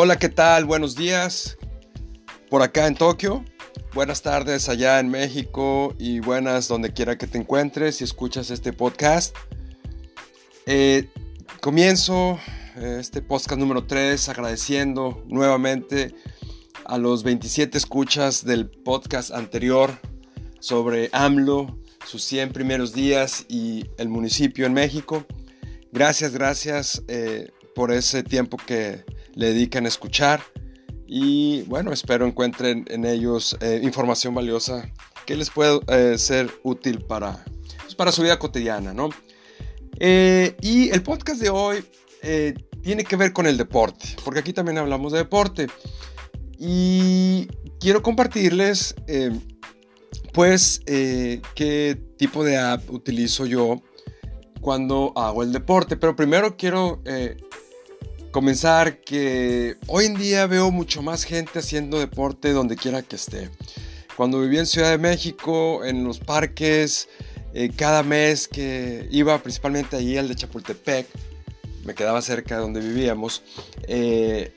Hola, ¿qué tal? Buenos días por acá en Tokio. Buenas tardes allá en México y buenas donde quiera que te encuentres y escuchas este podcast. Eh, comienzo eh, este podcast número 3 agradeciendo nuevamente a los 27 escuchas del podcast anterior sobre AMLO, sus 100 primeros días y el municipio en México. Gracias, gracias eh, por ese tiempo que le dedican a escuchar. Y bueno, espero encuentren en ellos eh, información valiosa que les pueda eh, ser útil para, pues, para su vida cotidiana, ¿no? Eh, y el podcast de hoy tiene que ver con el deporte, porque aquí también hablamos de deporte. Y quiero compartirles, pues, qué tipo de app utilizo yo cuando hago el deporte. Pero primero quiero comenzar que hoy en día veo mucho más gente haciendo deporte donde quiera que esté. Cuando viví en Ciudad de México, en los parques, eh, cada mes que iba principalmente allí al de Chapultepec, me quedaba cerca de donde vivíamos, eh,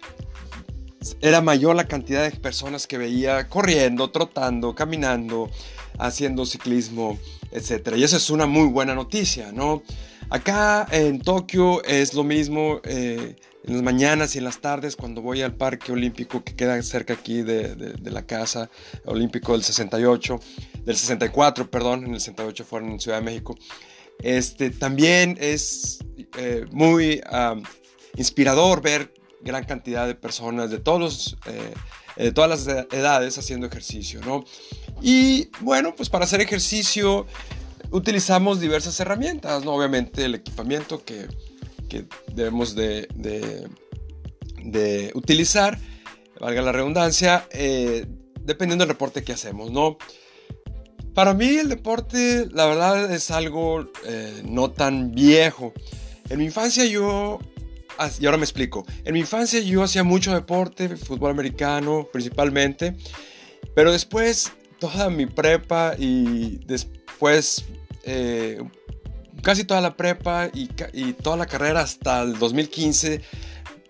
era mayor la cantidad de personas que veía corriendo, trotando, caminando, haciendo ciclismo, etc. Y esa es una muy buena noticia, ¿no? Acá en Tokio es lo mismo. Eh, en las mañanas y en las tardes cuando voy al parque olímpico que queda cerca aquí de, la casa olímpico del 68, del 64, perdón, en el 68 fueron en Ciudad de México. Este, también es eh, muy inspirador ver gran cantidad de personas de, todos eh, de todas las edades haciendo ejercicio, ¿no? Y bueno, pues para hacer ejercicio utilizamos diversas herramientas, ¿no? Obviamente el equipamiento que que debemos de, de, utilizar, valga la redundancia, eh, dependiendo del deporte que hacemos, ¿no? Para mí el deporte, la verdad, es algo eh, no tan viejo. En mi infancia yo, y ahora me explico, en mi infancia yo hacía mucho deporte, fútbol americano principalmente, pero después toda mi prepa y después eh, casi toda la prepa y, toda la carrera hasta el 2015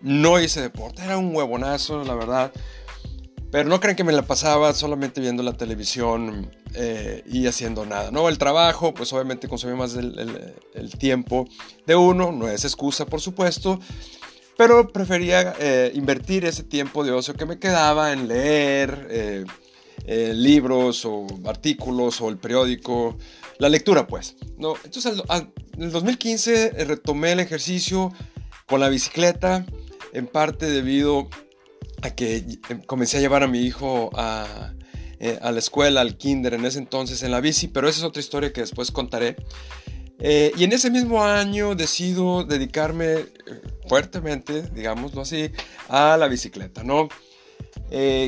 no hice deporte. Era un huevonazo, la verdad. Pero no creen que me la pasaba solamente viendo la televisión eh, y haciendo nada. No, el trabajo, pues obviamente consumía más el, tiempo de uno, no es excusa, por supuesto. Pero prefería eh, invertir ese tiempo de ocio que me quedaba en leer eh, libros o artículos o el periódico la lectura, pues. ¿no? Entonces, en el 2015 eh, retomé el ejercicio con la bicicleta, en parte debido a que em, comencé a llevar a mi hijo a, eh, a la escuela, al kinder, en ese entonces en la bici, pero esa es otra historia que después contaré. Eh, y en ese mismo año decido dedicarme fuertemente, digámoslo así, a la bicicleta, ¿no?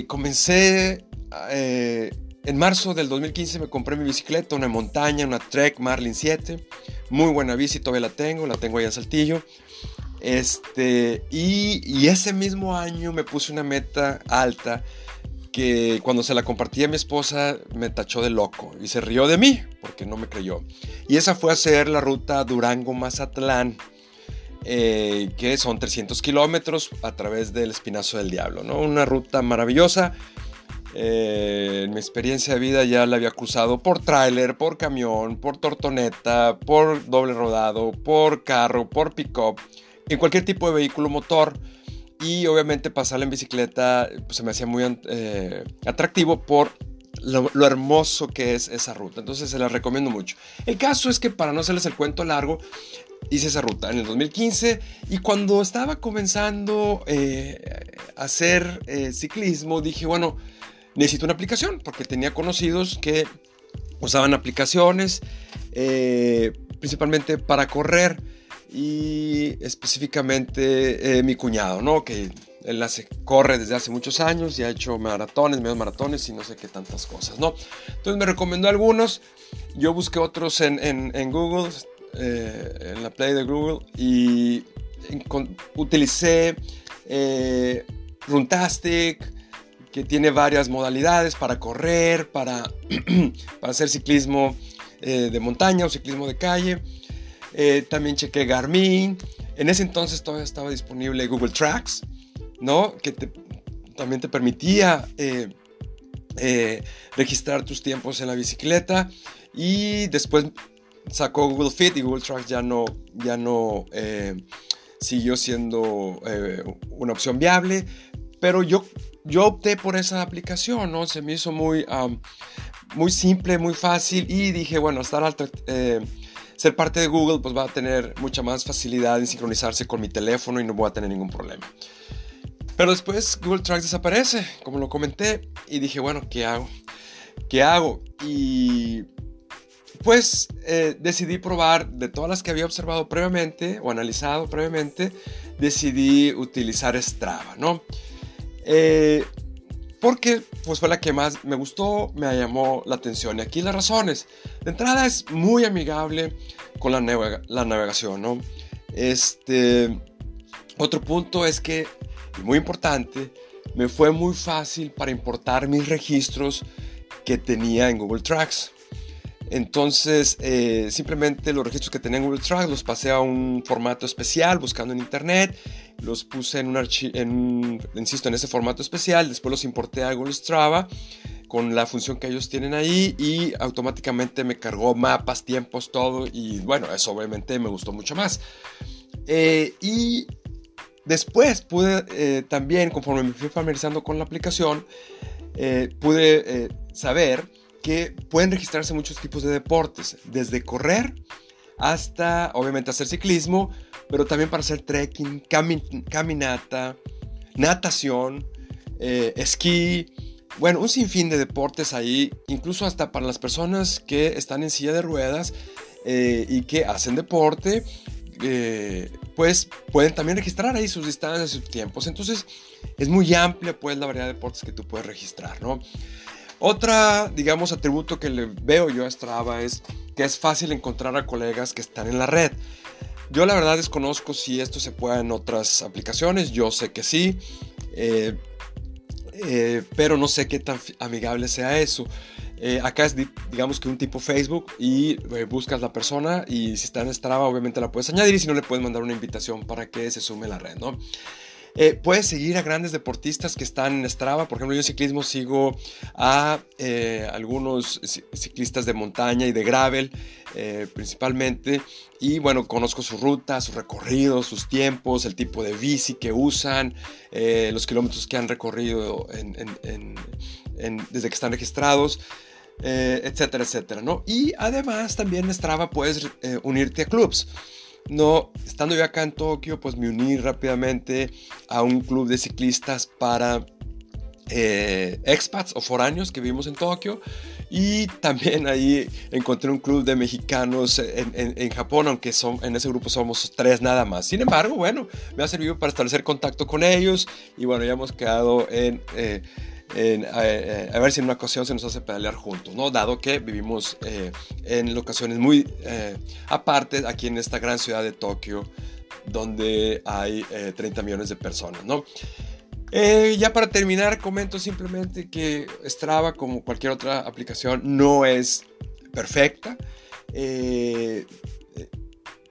comencé en marzo del 2015 me compré mi bicicleta, una montaña, una Trek Marlin 7. Muy buena bici, todavía la tengo, la tengo ahí en Saltillo. Este, y, ese mismo año me puse una meta alta que cuando se la compartí a mi esposa me tachó de loco y se rió de mí porque no me creyó. Y esa fue hacer la ruta Durango-Mazatlán, eh, que son 300 kilómetros a través del Espinazo del Diablo, ¿no? Una ruta maravillosa eh, en mi experiencia de vida ya la había cruzado por tráiler, por camión, por tortoneta, por doble rodado, por carro, por pick-up, en cualquier tipo de vehículo motor. Y obviamente pasarla en bicicleta pues, se me hacía muy eh, atractivo por lo, hermoso que es esa ruta. Entonces se la recomiendo mucho. El caso es que para no hacerles el cuento largo, hice esa ruta en el 2015 y cuando estaba comenzando eh, a hacer ciclismo dije, bueno, necesito una aplicación porque tenía conocidos que usaban aplicaciones eh, principalmente para correr y específicamente eh, mi cuñado, ¿no? Que él hace, corre desde hace muchos años y ha hecho maratones, medios maratones y no sé qué tantas cosas, ¿no? Entonces me recomendó algunos, yo busqué otros en, en, Google, eh, en la Play de Google y utilicé Runtastic, que tiene varias modalidades para correr, para, para hacer ciclismo eh, de montaña o ciclismo de calle. Eh, también chequé Garmin. En ese entonces todavía estaba disponible Google Tracks. ¿no? Que también te permitía eh, registrar tus tiempos en la bicicleta y después sacó Google Fit y Google Tracks ya no, ya no siguió siendo una opción viable, pero yo, yo opté por esa aplicación, ¿no? Se me hizo muy, muy simple, muy fácil y dije, bueno, estar al ser parte de Google pues va a tener mucha más facilidad en sincronizarse con mi teléfono y no voy a tener ningún problema. Pero después Google Tracks desaparece, como lo comenté, y dije, bueno, ¿qué hago? ¿Qué hago? Y pues eh, decidí probar de todas las que había observado previamente o analizado previamente, decidí utilizar Strava, ¿no? Eh, porque pues fue la que más me gustó, me llamó la atención. Y aquí las razones. De entrada es muy amigable con la, la navegación, ¿no? Este, otro punto es que muy importante, me fue muy fácil para importar mis registros que tenía en Google Tracks. Entonces, eh, simplemente los registros que tenía en Google Tracks los pasé a un formato especial buscando en internet, los puse en un archivo, insisto, en ese formato especial, después los importé a Google Strava con la función que ellos tienen ahí y automáticamente me cargó mapas, tiempos, todo y bueno, eso obviamente me gustó mucho más. Eh, y Después pude eh, también, conforme me fui familiarizando con la aplicación, pude saber que pueden registrarse muchos tipos de deportes, desde correr hasta, obviamente, hacer ciclismo, pero también para hacer trekking, caminata, natación, esquí, bueno, un sinfín de deportes ahí, incluso hasta para las personas que están en silla de ruedas y que hacen deporte eh, pues pueden también registrar ahí sus distancias, sus tiempos. Entonces es muy amplia pues la variedad de deportes que tú puedes registrar, ¿no? Otra, digamos, atributo que le veo yo a Strava es que es fácil encontrar a colegas que están en la red. Yo la verdad desconozco si esto se puede en otras aplicaciones, yo sé que sí, eh, eh, pero no sé qué tan amigable sea eso. Eh, acá es, digamos que un tipo Facebook y eh, buscas la persona y si está en Strava obviamente la puedes añadir y si no le puedes mandar una invitación para que se sume a la red, ¿no? Eh, puedes seguir a grandes deportistas que están en Strava. Por ejemplo, yo en ciclismo sigo a algunos ciclistas de montaña y de gravel, principalmente. Y bueno, conozco su ruta, su recorrido, sus tiempos, el tipo de bici que usan, los kilómetros que han recorrido desde que están registrados. Eh, etcétera, etcétera, ¿no? Y además también en Strava puedes eh, unirte a clubs. No, estando yo acá en Tokio, pues me uní rápidamente a un club de ciclistas para eh, expats o foráneos que vivimos en Tokio. Y también ahí encontré un club de mexicanos en, Japón, aunque son, en ese grupo somos tres nada más. Sin embargo, bueno, me ha servido para establecer contacto con ellos y bueno, ya hemos quedado en a, ver si en una ocasión se nos hace pedalear juntos, ¿no? Dado que vivimos eh, en locaciones muy eh, aparte aquí en esta gran ciudad de Tokio, donde hay 30 eh, millones de personas, ¿no? ya para terminar, comento simplemente que Strava, como cualquier otra aplicación, no es perfecta.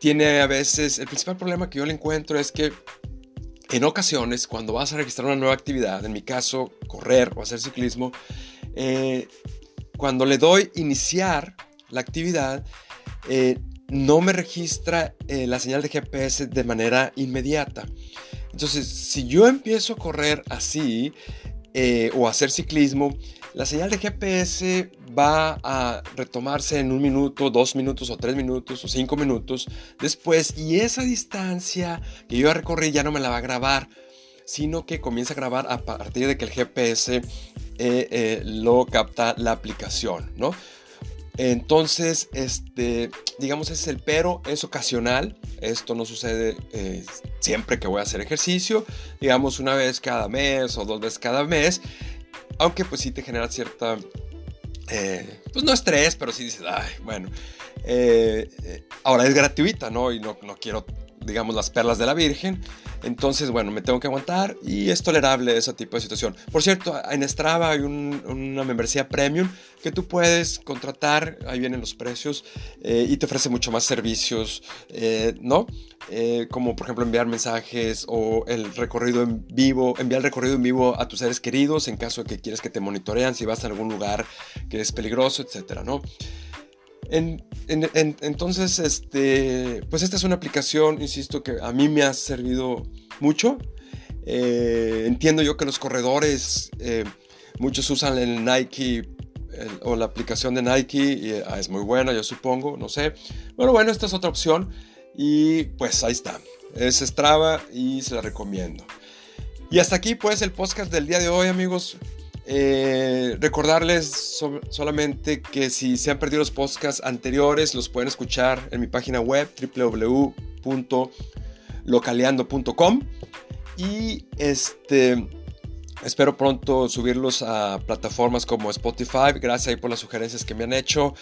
tiene a veces, el principal problema que yo le encuentro es que en ocasiones, cuando vas a registrar una nueva actividad, en mi caso, correr o hacer ciclismo, eh, cuando le doy iniciar la actividad, eh, no me registra eh, la señal de GPS de manera inmediata. Entonces, si yo empiezo a correr así o a hacer ciclismo, la señal de GPS va a retomarse en un minuto, dos minutos o tres minutos o cinco minutos después y esa distancia que yo recorrí ya no me la va a grabar, sino que comienza a grabar a partir de que el GPS eh, eh, lo capta la aplicación, ¿no? Entonces, este, digamos, es el pero, es ocasional. Esto no sucede eh, siempre que voy a hacer ejercicio, digamos una vez cada mes o dos veces cada mes. Aunque pues sí te genera cierta, eh, pues no estrés, pero sí dices, ay, bueno. Eh, eh, ahora es gratuita, ¿no? Y no, no quiero digamos, las perlas de la Virgen. Entonces, bueno, me tengo que aguantar y es tolerable ese tipo de situación. Por cierto, en Strava hay una membresía premium que tú puedes contratar, ahí vienen los precios eh, y te ofrece mucho más servicios, eh, ¿no? Eh, como por ejemplo enviar mensajes o el recorrido en vivo, enviar el recorrido en vivo a tus seres queridos en caso de que quieres que te monitorean si vas a algún lugar que es peligroso, etcétera, ¿no? Entonces, este, pues esta es una aplicación, insisto, que a mí me ha servido mucho. Eh, entiendo yo que los corredores, eh, muchos usan el Nike o la aplicación de Nike y ah, es muy buena, yo supongo, no sé. Bueno, bueno, esta es otra opción y pues ahí está. Es Strava y se la recomiendo. Y hasta aquí pues el podcast del día de hoy, amigos. Eh, recordarles solamente que si se han perdido los podcasts anteriores, los pueden escuchar en mi página web www.localeando.com y este espero pronto subirlos a plataformas como Spotify. Gracias por las sugerencias que me han hecho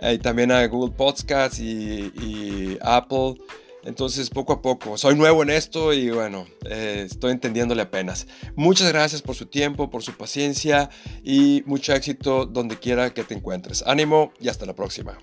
eh, y también a Google Podcasts y Apple. Entonces, poco a poco, soy nuevo en esto y bueno, eh, estoy entendiéndole apenas. Muchas gracias por su tiempo, por su paciencia y mucho éxito donde quiera que te encuentres. Ánimo y hasta la próxima.